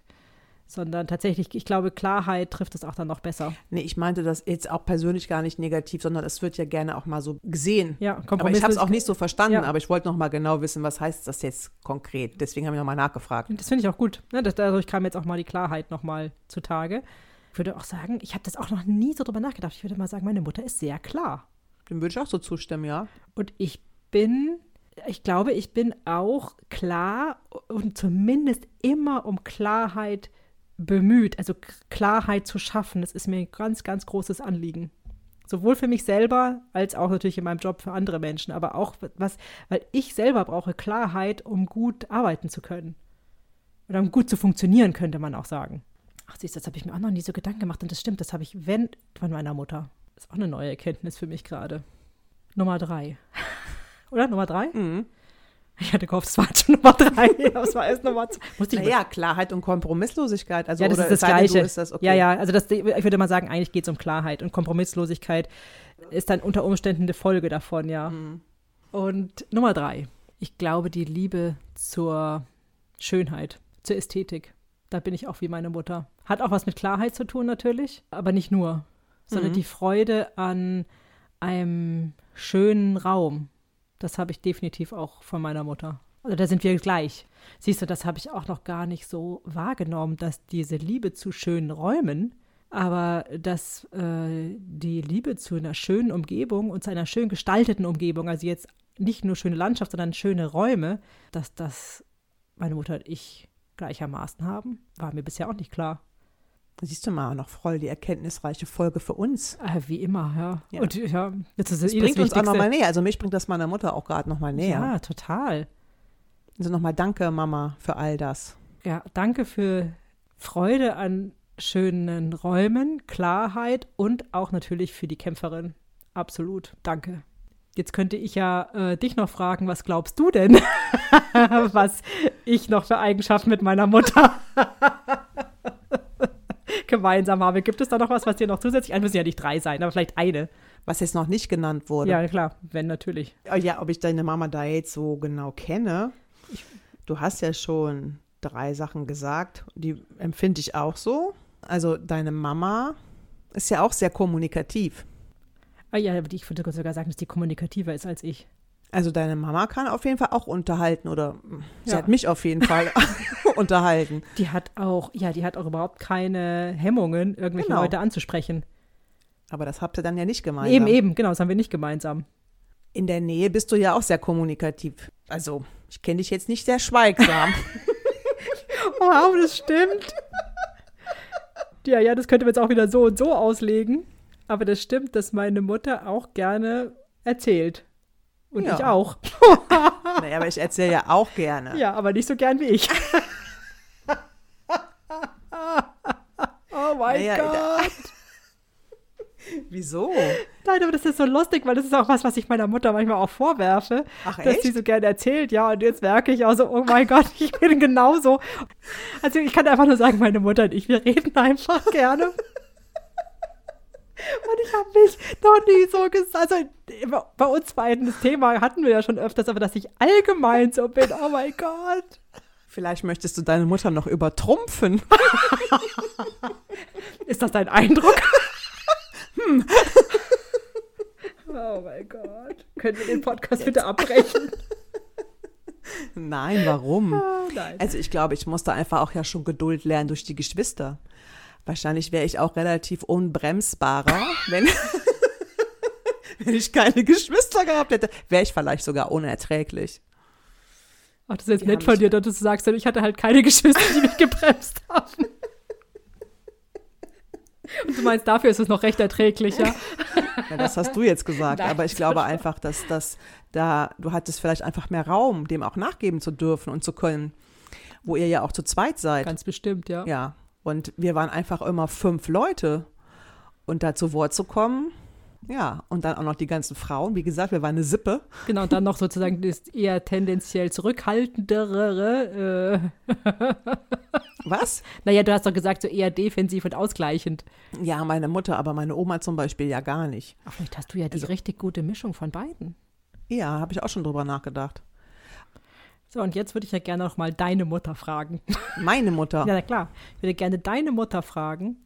sondern tatsächlich, ich glaube, Klarheit trifft es auch dann noch besser. Nee, ich meinte das jetzt auch persönlich gar nicht negativ, sondern es wird ja gerne auch mal so gesehen. Ja, aber ich habe es auch nicht so verstanden, ja. aber ich wollte noch mal genau wissen, was heißt das jetzt konkret. Deswegen habe ich noch mal nachgefragt. Das finde ich auch gut. Ne? dadurch kam jetzt auch mal die Klarheit noch mal zutage. Ich würde auch sagen, ich habe das auch noch nie so drüber nachgedacht. Ich würde mal sagen, meine Mutter ist sehr klar. Dem würde ich auch so zustimmen, ja. Und ich bin ich glaube, ich bin auch klar und zumindest immer um Klarheit bemüht, also Klarheit zu schaffen. Das ist mir ein ganz, ganz großes Anliegen. Sowohl für mich selber als auch natürlich in meinem Job für andere Menschen, aber auch was, weil ich selber brauche Klarheit, um gut arbeiten zu können. Oder um gut zu funktionieren, könnte man auch sagen. Ach, siehst du, das habe ich mir auch noch nie so Gedanken gemacht und das stimmt, das habe ich, wenn, von meiner Mutter. Das ist auch eine neue Erkenntnis für mich gerade. Nummer drei. Oder? Nummer drei? Mhm. Ich hatte gehofft, es war schon Nummer drei. Das war erst Nummer zwei. Musste ich Naja, Klarheit und Kompromisslosigkeit. Also, ja, das ist das es Gleiche. Ist das okay. Ja, ja, also das, ich würde mal sagen, eigentlich geht es um Klarheit und Kompromisslosigkeit ist dann unter Umständen eine Folge davon, ja. Mhm. Und Nummer drei. Ich glaube, die Liebe zur Schönheit, zur Ästhetik. Da bin ich auch wie meine Mutter. Hat auch was mit Klarheit zu tun natürlich, aber nicht nur, sondern Mhm. die Freude an einem schönen Raum. Das habe ich definitiv auch von meiner Mutter. Also da sind wir gleich. Siehst du, das habe ich auch noch gar nicht so wahrgenommen, dass diese Liebe zu schönen Räumen, aber dass äh, die Liebe zu einer schönen Umgebung und zu einer schön gestalteten Umgebung, also jetzt nicht nur schöne Landschaft, sondern schöne Räume, dass das meine Mutter und ich gleichermaßen haben, war mir bisher auch nicht klar. Siehst du mal, noch voll die erkenntnisreiche Folge für uns. Äh, wie immer, ja. Ja. Und ja, jetzt ist Das eh bringt uns auch nochmal näher. Also mich bringt das meiner Mutter auch gerade nochmal näher. Ja, total. Also nochmal danke, Mama, für all das. Ja, danke für Freude an schönen Räumen, Klarheit und auch natürlich für die Kämpferin. Absolut. Danke. Jetzt könnte ich ja äh, dich noch fragen, was glaubst du denn, was ich noch für Eigenschaften mit meiner Mutter gemeinsam habe? Gibt es da noch was, was dir noch zusätzlich, ein müssen ja nicht drei sein, aber vielleicht eine. Was jetzt noch nicht genannt wurde. Ja, klar, wenn natürlich. Oh Ja, ob ich deine Mama da jetzt so genau kenne. Du hast ja schon drei Sachen gesagt, die empfinde ich auch so. Also deine Mama ist ja auch sehr kommunikativ. Ah, ja, aber die, ich würde sogar sagen, dass die kommunikativer ist als ich. Also deine Mama kann auf jeden Fall auch unterhalten oder sie Ja. hat mich auf jeden Fall unterhalten. Die hat auch, ja, die hat auch überhaupt keine Hemmungen, irgendwelche Genau. Leute anzusprechen. Aber das habt ihr dann ja nicht gemeinsam. Eben, eben, genau, das haben wir nicht gemeinsam. In der Nähe bist du ja auch sehr kommunikativ. Also, ich kenne dich jetzt nicht sehr schweigsam. Wow, das stimmt. Ja, ja, das könnte man jetzt auch wieder so und so auslegen. Aber das stimmt, dass meine Mutter auch gerne erzählt. Und Ja. ich auch. naja, aber ich erzähle ja auch gerne. Ja, aber nicht so gern wie ich. oh mein Naja, Gott. Wieso? Nein, aber das ist so lustig, weil das ist auch was, was ich meiner Mutter manchmal auch vorwerfe, Ach, dass echt? sie so gerne erzählt. Ja, und jetzt merke ich auch so, oh mein Gott, ich bin genauso. Also ich kann einfach nur sagen, meine Mutter und ich, wir reden einfach gerne. Und ich habe mich noch nie so gesagt, also bei uns beiden das Thema hatten wir ja schon öfters, aber dass ich allgemein so bin, oh mein Gott. Vielleicht möchtest du deine Mutter noch übertrumpfen. Ist das dein Eindruck? hm. Oh mein Gott. Können wir den Podcast bitte abbrechen? Nein, warum? Oh nein. Also ich glaube, ich musste einfach auch ja schon Geduld lernen durch die Geschwister. Wahrscheinlich wäre ich auch relativ unbremsbarer, wenn, wenn ich keine Geschwister gehabt hätte. Wäre ich vielleicht sogar unerträglich. Ach, das ist jetzt Die nett von dir, dass du sagst, ich hatte halt keine Geschwister, die mich gebremst haben. Und du meinst, dafür ist es noch recht erträglich, ja? Ja, das hast du jetzt gesagt. Nein, aber ich glaube einfach, dass das da, du hattest vielleicht einfach mehr Raum, dem auch nachgeben zu dürfen und zu können, wo ihr ja auch zu zweit seid. Ganz bestimmt, ja. Ja. Und wir waren einfach immer fünf Leute. Und da zu Wort zu kommen, ja, und dann auch noch die ganzen Frauen. Wie gesagt, wir waren eine Sippe. Genau, und dann noch sozusagen das eher tendenziell zurückhaltendere. Äh, Was? naja, du hast doch gesagt, so eher defensiv und ausgleichend. Ja, meine Mutter, aber meine Oma zum Beispiel ja gar nicht. Ach, vielleicht hast du ja die richtig gute Mischung von beiden. Ja, habe ich auch schon drüber nachgedacht. So, und jetzt würde ich ja gerne noch mal deine Mutter fragen. Meine Mutter. Ja, na klar. Ich würde gerne deine Mutter fragen,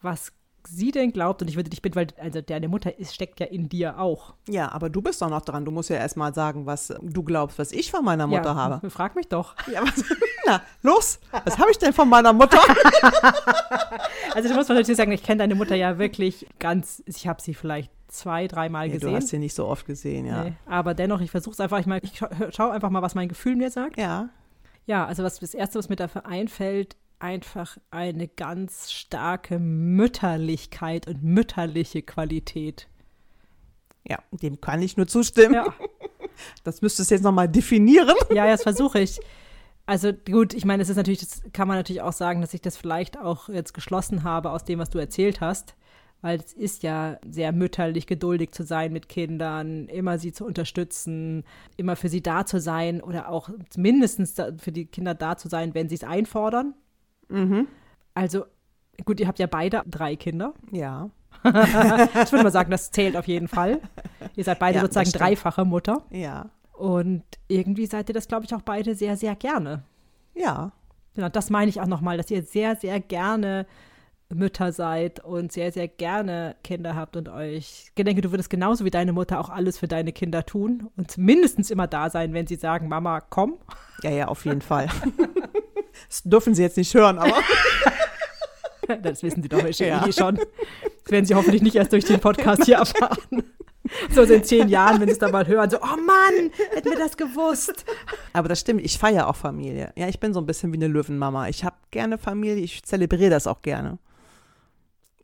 was sie denn glaubt. Und ich würde dich bitten, weil also deine Mutter ist, steckt ja in dir auch. Ja, aber du bist doch noch dran. Du musst ja erst mal sagen, was du glaubst, was ich von meiner Mutter ja, habe. Frag mich doch. Ja, was, na, los. Was habe ich denn von meiner Mutter? Also, du musst natürlich sagen, ich kenne deine Mutter ja wirklich ganz. Ich habe sie vielleicht zwei, dreimal Ja, gesehen. du hast sie nicht so oft gesehen, ja. Nee, aber dennoch, ich versuche es einfach. Ich, mal, ich scha schau einfach mal, was mein Gefühl mir sagt. Ja. Ja, also was, das Erste, was mir dafür einfällt, einfach eine ganz starke Mütterlichkeit und mütterliche Qualität. Ja, dem kann ich nur zustimmen. Ja, Das müsstest du jetzt nochmal definieren. ja das versuche ich. Also gut, ich meine, es ist natürlich, das kann man natürlich auch sagen, dass ich das vielleicht auch jetzt geschlossen habe aus dem, was du erzählt hast. Weil es ist ja sehr mütterlich, geduldig zu sein mit Kindern, immer sie zu unterstützen, immer für sie da zu sein oder auch mindestens für die Kinder da zu sein, wenn sie es einfordern. Mhm. Also gut, ihr habt ja beide drei Kinder. Ja. ich würde mal sagen, das zählt auf jeden Fall. Ihr seid beide Ja, sozusagen dreifache Mutter. Ja. Und irgendwie seid ihr das, glaube ich, auch beide sehr, sehr gerne. Ja. Genau, das meine ich auch nochmal, dass ihr sehr, sehr gerne Mütter seid und sehr, sehr gerne Kinder habt und euch. Ich denke, du würdest genauso wie deine Mutter auch alles für deine Kinder tun und mindestens immer da sein, wenn sie sagen, Mama, komm. Ja, ja, auf jeden Fall. Das dürfen Sie jetzt nicht hören, aber Das wissen sie doch eh Ja. schon. Das werden sie hoffentlich nicht erst durch den Podcast hier erfahren. So in zehn Jahren, wenn sie es dann mal hören, so, oh Mann, hätten wir das gewusst. Aber das stimmt, ich feiere auch Familie. Ja, ich bin so ein bisschen wie eine Löwenmama. Ich habe gerne Familie, ich zelebriere das auch gerne.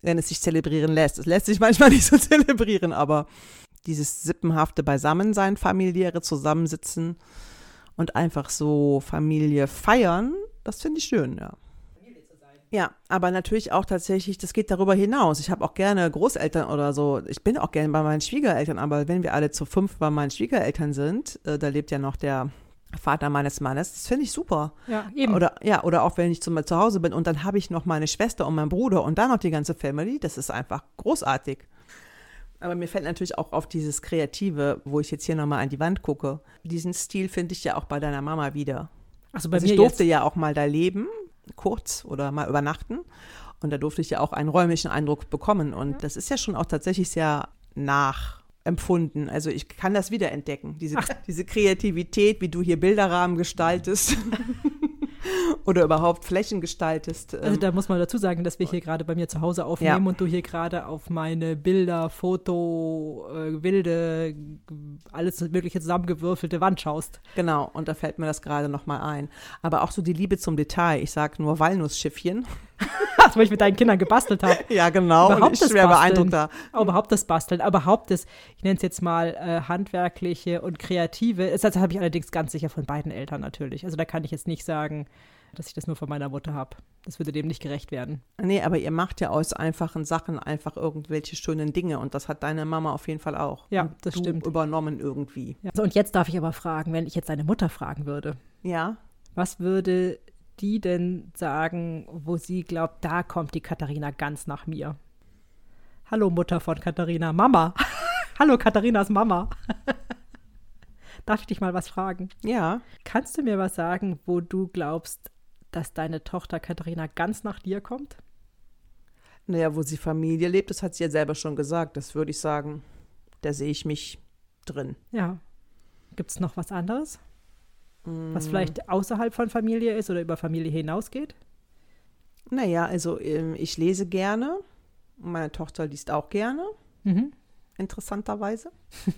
Wenn es sich zelebrieren lässt. Es lässt sich manchmal nicht so zelebrieren, aber dieses sippenhafte Beisammensein, familiäre Zusammensitzen und einfach so Familie feiern, das finde ich schön, ja. Ja, aber natürlich auch tatsächlich, das geht darüber hinaus. Ich habe auch gerne Großeltern oder so. Ich bin auch gerne bei meinen Schwiegereltern, aber wenn wir alle zu fünf bei meinen Schwiegereltern sind, äh, da lebt ja noch der Vater meines Mannes, das finde ich super. Ja, eben. Oder ja, oder auch wenn ich zum, zu Hause bin und dann habe ich noch meine Schwester und meinen Bruder und dann noch die ganze Family, das ist einfach großartig. Aber mir fällt natürlich auch auf dieses Kreative, wo ich jetzt hier nochmal an die Wand gucke. Diesen Stil finde ich ja auch bei deiner Mama wieder. also bei Also mir ich durfte jetzt. ja auch mal da leben, kurz oder mal übernachten. Und da durfte ich ja auch einen räumlichen Eindruck bekommen. Und das ist ja schon auch tatsächlich sehr nachempfunden. Also ich kann das wiederentdecken, diese, diese Kreativität, wie du hier Bilderrahmen gestaltest oder überhaupt Flächen gestaltest. Also Ähm, da muss man dazu sagen, dass wir hier gerade bei mir zu Hause aufnehmen Ja. und du hier gerade auf meine Bilder, Foto, äh, wilde, alles mögliche zusammengewürfelte Wand schaust. genau, und da fällt mir das gerade nochmal ein. Aber auch so die Liebe zum Detail. Ich sage nur Walnussschiffchen. Das, weil ich mit deinen Kindern gebastelt habe. Ja, genau. Überhaupt das schwer Basteln. beeindruckt da. Aber überhaupt das Basteln, aber überhaupt das, ich nenne es jetzt mal äh, handwerkliche und kreative. Das, das habe ich allerdings ganz sicher von beiden Eltern natürlich. Also da kann ich jetzt nicht sagen, dass ich das nur von meiner Mutter habe. Das würde dem nicht gerecht werden. Nee, aber ihr macht ja aus einfachen Sachen einfach irgendwelche schönen Dinge und das hat deine Mama auf jeden Fall auch. Ja, und das stimmt. übernommen irgendwie. Ja. So, und jetzt darf ich aber fragen, wenn ich jetzt deine Mutter fragen würde, Ja, was würde die denn sagen, wo sie glaubt, da kommt die Katharina ganz nach mir? Hallo Mutter von Katharina, Mama. Hallo Katharinas Mama. Darf ich dich mal was fragen? ja. Kannst du mir was sagen, wo du glaubst, dass deine Tochter Katharina ganz nach dir kommt? Naja, wo sie Familie lebt, das hat sie ja selber schon gesagt. Das würde ich sagen, da sehe ich mich drin. Ja. Gibt es noch was anderes, Mm. was vielleicht außerhalb von Familie ist oder über Familie hinausgeht? Naja, also ähm, ich lese gerne. Meine Tochter liest auch gerne, Mhm. interessanterweise.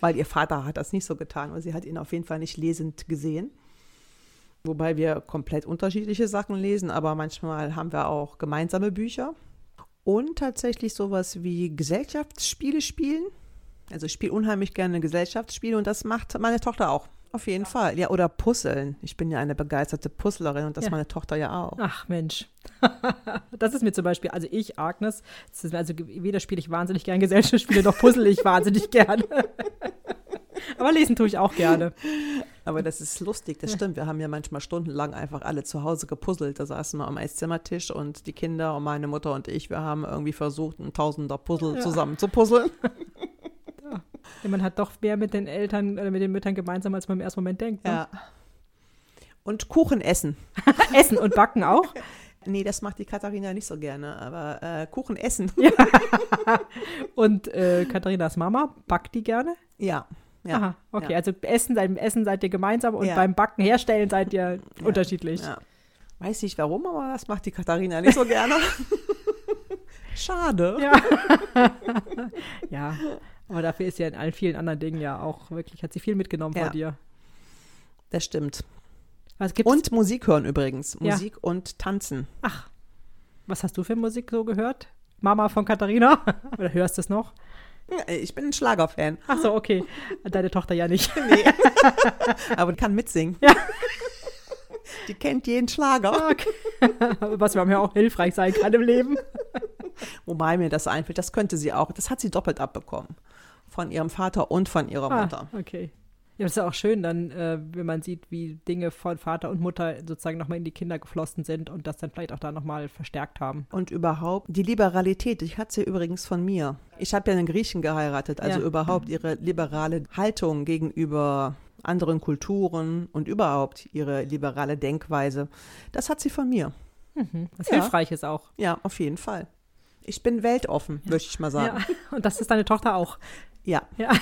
Weil ihr Vater hat das nicht so getan, weil sie hat ihn auf jeden Fall nicht lesend gesehen. Wobei wir komplett unterschiedliche Sachen lesen, aber manchmal haben wir auch gemeinsame Bücher. Und tatsächlich sowas wie Gesellschaftsspiele spielen. Also ich spiele unheimlich gerne Gesellschaftsspiele und das macht meine Tochter auch. Auf jeden Fall. Ja, oder Puzzeln. Ich bin ja eine begeisterte Puzzlerin und das Ja. meine Tochter ja auch. Ach Mensch. das ist mir zum Beispiel, also ich, Agnes, das ist, also weder spiele ich wahnsinnig gern Gesellschaftsspiele, noch puzzle ich wahnsinnig gerne. Aber lesen tue ich auch gerne. Aber das ist lustig, das stimmt. Wir haben ja manchmal stundenlang einfach alle zu Hause gepuzzelt. Da saßen wir am Esszimmertisch und die Kinder und meine Mutter und ich, wir haben irgendwie versucht, ein tausender Puzzle Ja. zusammen zu puzzeln. Denn man hat doch mehr mit den Eltern oder mit den Müttern gemeinsam, als man im ersten Moment denkt. Ne? Ja. Und Kuchen essen. Essen und Backen auch. Nee, das macht die Katharina nicht so gerne, aber äh, Kuchen essen. Und äh, Katharinas Mama backt die gerne. Ja. Ja. Aha, okay. Ja. Also Essen, beim Essen seid ihr gemeinsam und Ja. beim Backen herstellen seid ihr unterschiedlich. Ja. Weiß nicht warum, aber das macht die Katharina nicht so gerne. Schade. Ja. ja, aber dafür ist ja in allen vielen anderen Dingen ja auch wirklich, hat sie viel mitgenommen Ja. von dir. Das stimmt. Was gibt's? Und Musik hören übrigens. Musik und tanzen. Ach, was hast du für Musik so gehört? Mama von Katharina? Oder hörst du es noch? Ja, Ich bin ein Schlagerfan, Ach so, okay. Deine Tochter ja nicht. aber die kann mitsingen. Ja. Die kennt jeden Schlager. Okay. Was mir auch hilfreich sein kann im Leben. Wobei mir das einfällt, das könnte sie auch, das hat sie doppelt abbekommen. Von ihrem Vater und von ihrer Ah, Mutter. okay. Ja, das ist ja auch schön dann, äh, wenn man sieht, wie Dinge von Vater und Mutter sozusagen nochmal in die Kinder geflossen sind und das dann vielleicht auch da nochmal verstärkt haben. Und überhaupt, die Liberalität, die hat sie übrigens von mir. Ich habe ja einen Griechen geheiratet, also Ja. überhaupt ihre liberale Haltung gegenüber anderen Kulturen und überhaupt ihre liberale Denkweise, das hat sie von mir. Was Ja. hilfreich ist auch. Ja, auf jeden Fall. Ich bin weltoffen, möchte ich mal sagen. Ja. Und das ist deine Tochter auch. Ja. Ja.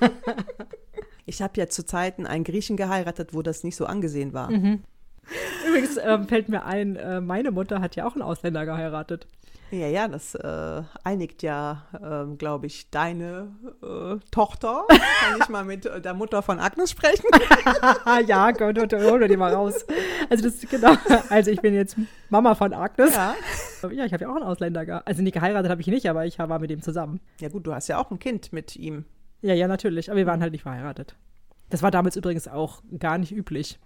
Ich habe ja zu Zeiten einen Griechen geheiratet, wo das nicht so angesehen war. Übrigens ähm, fällt mir ein, äh, meine Mutter hat ja auch einen Ausländer geheiratet. Ja, ja, das äh, einigt ja, ähm, glaube ich, deine äh, Tochter. Kann ich mal mit äh, der Mutter von Agnes sprechen? ja, Gott, hol die mal raus. Also das genau. Also ich bin jetzt Mama von Agnes. Ja. Ja, ich habe ja auch einen Ausländer geheiratet. Also nicht geheiratet habe ich nicht, aber ich war mit ihm zusammen. Ja gut, du hast ja auch ein Kind mit ihm. Ja, ja, natürlich. Aber wir waren halt nicht verheiratet. Das war damals übrigens auch gar nicht üblich.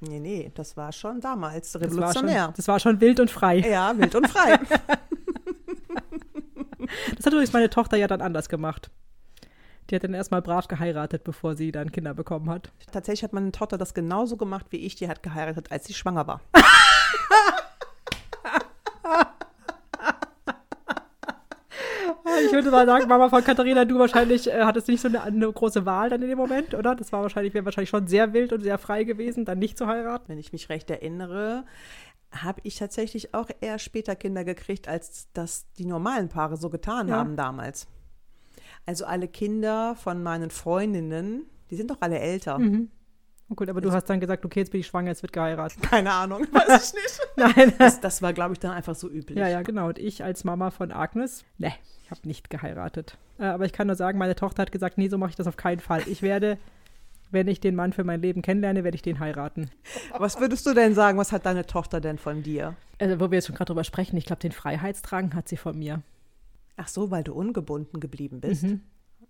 Nee, nee, das war schon damals Das war, schon, revolutionär. das war schon wild und frei. Ja, wild und frei. Das hat übrigens meine Tochter ja dann anders gemacht. Die hat dann erstmal brav geheiratet, bevor sie dann Kinder bekommen hat. Tatsächlich hat meine Tochter das genauso gemacht wie ich. Die hat geheiratet, als sie schwanger war. Ich würde mal sagen, Mama von Katharina, du wahrscheinlich äh, hattest nicht so eine, eine große Wahl dann in dem Moment, oder? Das war wahrscheinlich, wäre wahrscheinlich schon sehr wild und sehr frei gewesen, dann nicht zu heiraten. Wenn ich mich recht erinnere, habe ich tatsächlich auch eher später Kinder gekriegt, als das die normalen Paare so getan Ja. haben damals. Also alle Kinder von meinen Freundinnen, die sind doch alle älter. Oh, gut, aber du hast dann gesagt, okay, jetzt bin ich schwanger, jetzt wird geheiratet. Keine Ahnung, weiß ich nicht. Nein. Das, das war, glaube ich, dann einfach so üblich. Ja, ja, genau. Und ich als Mama von Agnes, ne, ich habe nicht geheiratet. Äh, aber ich kann nur sagen, meine Tochter hat gesagt, nee, so mache ich das auf keinen Fall. Ich werde, wenn ich den Mann für mein Leben kennenlerne, werde ich den heiraten. Was würdest du denn sagen, was hat deine Tochter denn von dir? Also, wo wir jetzt schon gerade drüber sprechen, ich glaube, den Freiheitsdrang hat sie von mir. Ach so, weil du ungebunden geblieben bist.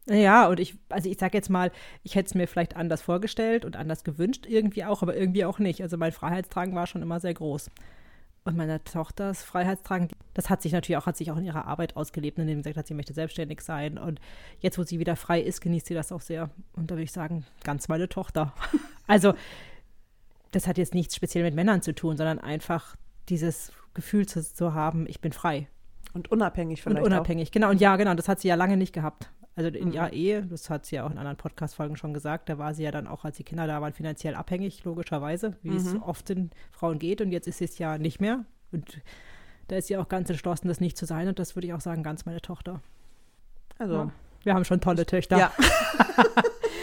Ja, und ich, also ich sage jetzt mal, ich hätte es mir vielleicht anders vorgestellt und anders gewünscht, irgendwie auch, aber irgendwie auch nicht. Also mein Freiheitsdrang war schon immer sehr groß. Und meine Tochters Freiheitsdrang, das hat sich natürlich auch, hat sich auch in ihrer Arbeit ausgelebt, indem sie gesagt hat, sie möchte selbstständig sein. Und jetzt, wo sie wieder frei ist, genießt sie das auch sehr. Und da würde ich sagen, ganz meine Tochter. Also, das hat jetzt nichts speziell mit Männern zu tun, sondern einfach dieses Gefühl zu, zu haben, ich bin frei. Und unabhängig Und vielleicht unabhängig, genau. Und ja, genau, das hat sie ja lange nicht gehabt. Also in ihrer Ehe, das hat sie ja auch in anderen Podcast-Folgen schon gesagt, da war sie ja dann auch, als die Kinder da waren, finanziell abhängig, logischerweise, wie es oft den Frauen geht. Und jetzt ist sie es ja nicht mehr. Und da ist sie auch ganz entschlossen, das nicht zu sein. Und das würde ich auch sagen, ganz meine Tochter. Also, Ja. Wir haben schon tolle Töchter. ja.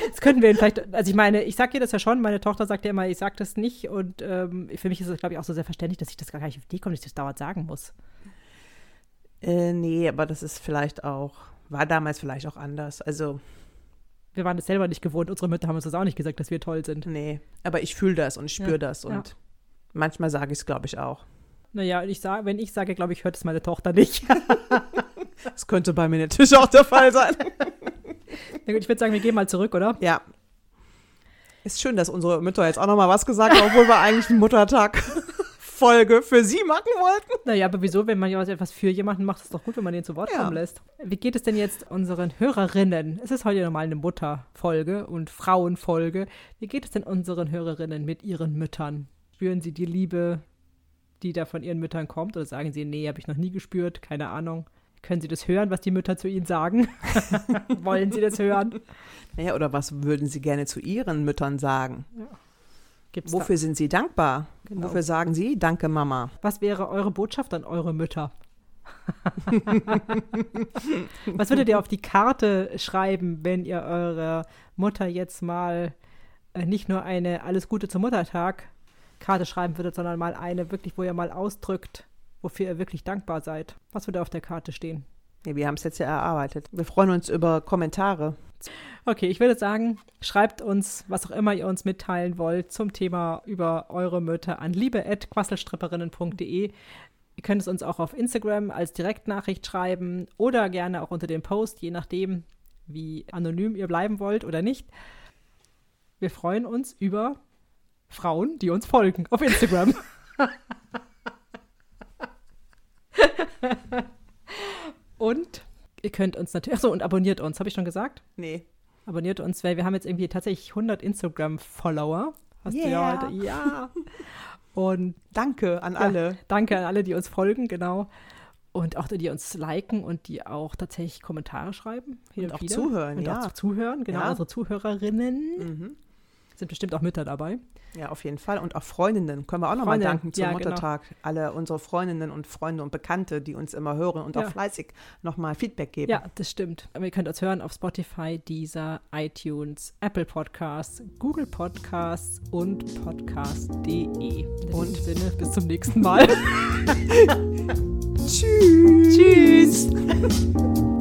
Das könnten wir vielleicht, also ich meine, ich sage ihr das ja schon, meine Tochter sagt ja immer, ich sage das nicht. Und ähm, für mich ist es, glaube ich, auch so sehr verständlich, dass ich das gar nicht auf die komme, dass ich das dauernd sagen muss. Äh, nee, aber das ist vielleicht auch, war damals vielleicht auch anders. Also, Wir waren es selber nicht gewohnt. Unsere Mütter haben uns das auch nicht gesagt, dass wir toll sind. nee. Aber ich fühle das und ich spüre Ja, das und ja. manchmal sage ich es, glaube ich, auch. Naja, ich sag, wenn ich sage, glaube ich, hört es meine Tochter nicht. Das könnte bei mir natürlich auch der Fall sein. Na gut, ich würde sagen, wir gehen mal zurück, oder? Ja. Ist schön, dass unsere Mütter jetzt auch noch mal was gesagt haben, obwohl wir eigentlich einen Muttertag-Folge für sie machen wollten. Naja, aber wieso, wenn man ja was- etwas für jemanden macht, ist es doch gut, wenn man den zu Wort Ja. kommen lässt. Wie geht es denn jetzt unseren Hörerinnen? Es ist heute normal eine Mutterfolge und Frauenfolge. Wie geht es denn unseren Hörerinnen mit ihren Müttern? Spüren sie die Liebe, die da von ihren Müttern kommt? Oder sagen sie, nee, habe ich noch nie gespürt, keine Ahnung. Können sie das hören, was die Mütter zu ihnen sagen? Wollen sie das hören? Naja, oder was würden sie gerne zu ihren Müttern sagen? Gibt's Wofür sind sie dankbar? Genau. Wofür sagen sie, danke Mama? Da, was wäre eure Botschaft an eure Mütter? was würdet ihr auf die Karte schreiben, wenn ihr eurer Mutter jetzt mal äh, nicht nur eine Alles Gute zum Muttertag Karte schreiben würdet, sondern mal eine wirklich, wo ihr mal ausdrückt, wofür ihr wirklich dankbar seid? Was würde auf der Karte stehen? Nee, wir haben es jetzt ja erarbeitet. Wir freuen uns über Kommentare. Okay, ich würde sagen, schreibt uns, was auch immer ihr uns mitteilen wollt zum Thema über eure Mütter an liebe.quasselstripperinnen.de. Ihr könnt es uns auch auf Instagram als Direktnachricht schreiben oder gerne auch unter dem Post, je nachdem, wie anonym ihr bleiben wollt oder nicht. Wir freuen uns über Frauen, die uns folgen auf Instagram. ihr könnt uns natürlich, achso, und abonniert uns, habe ich schon gesagt? Nee. Abonniert uns, weil wir haben jetzt irgendwie tatsächlich 100 Instagram-Follower. Hast du ja Yeah. heute, ja. Und Danke an Ja, alle. Danke an alle, die uns folgen, genau. Und auch die, die uns liken und die auch tatsächlich Kommentare schreiben. Und auch wieder. zuhören, und ja. auch zuhören, genau. Ja. Unsere Zuhörerinnen Mhm. Sind bestimmt auch Mütter dabei. Ja, auf jeden Fall. Und auch Freundinnen können wir auch nochmal danken zum ja, genau. Muttertag. Alle unsere Freundinnen und Freunde und Bekannte, die uns immer hören und Ja. auch fleißig nochmal Feedback geben. Ja, das stimmt. Aber ihr könnt uns hören auf Spotify, Deezer, iTunes, Apple Podcasts, Google Podcasts und podcast.de. Und? Sinne, bis zum nächsten Mal. Tschüss. Tschüss.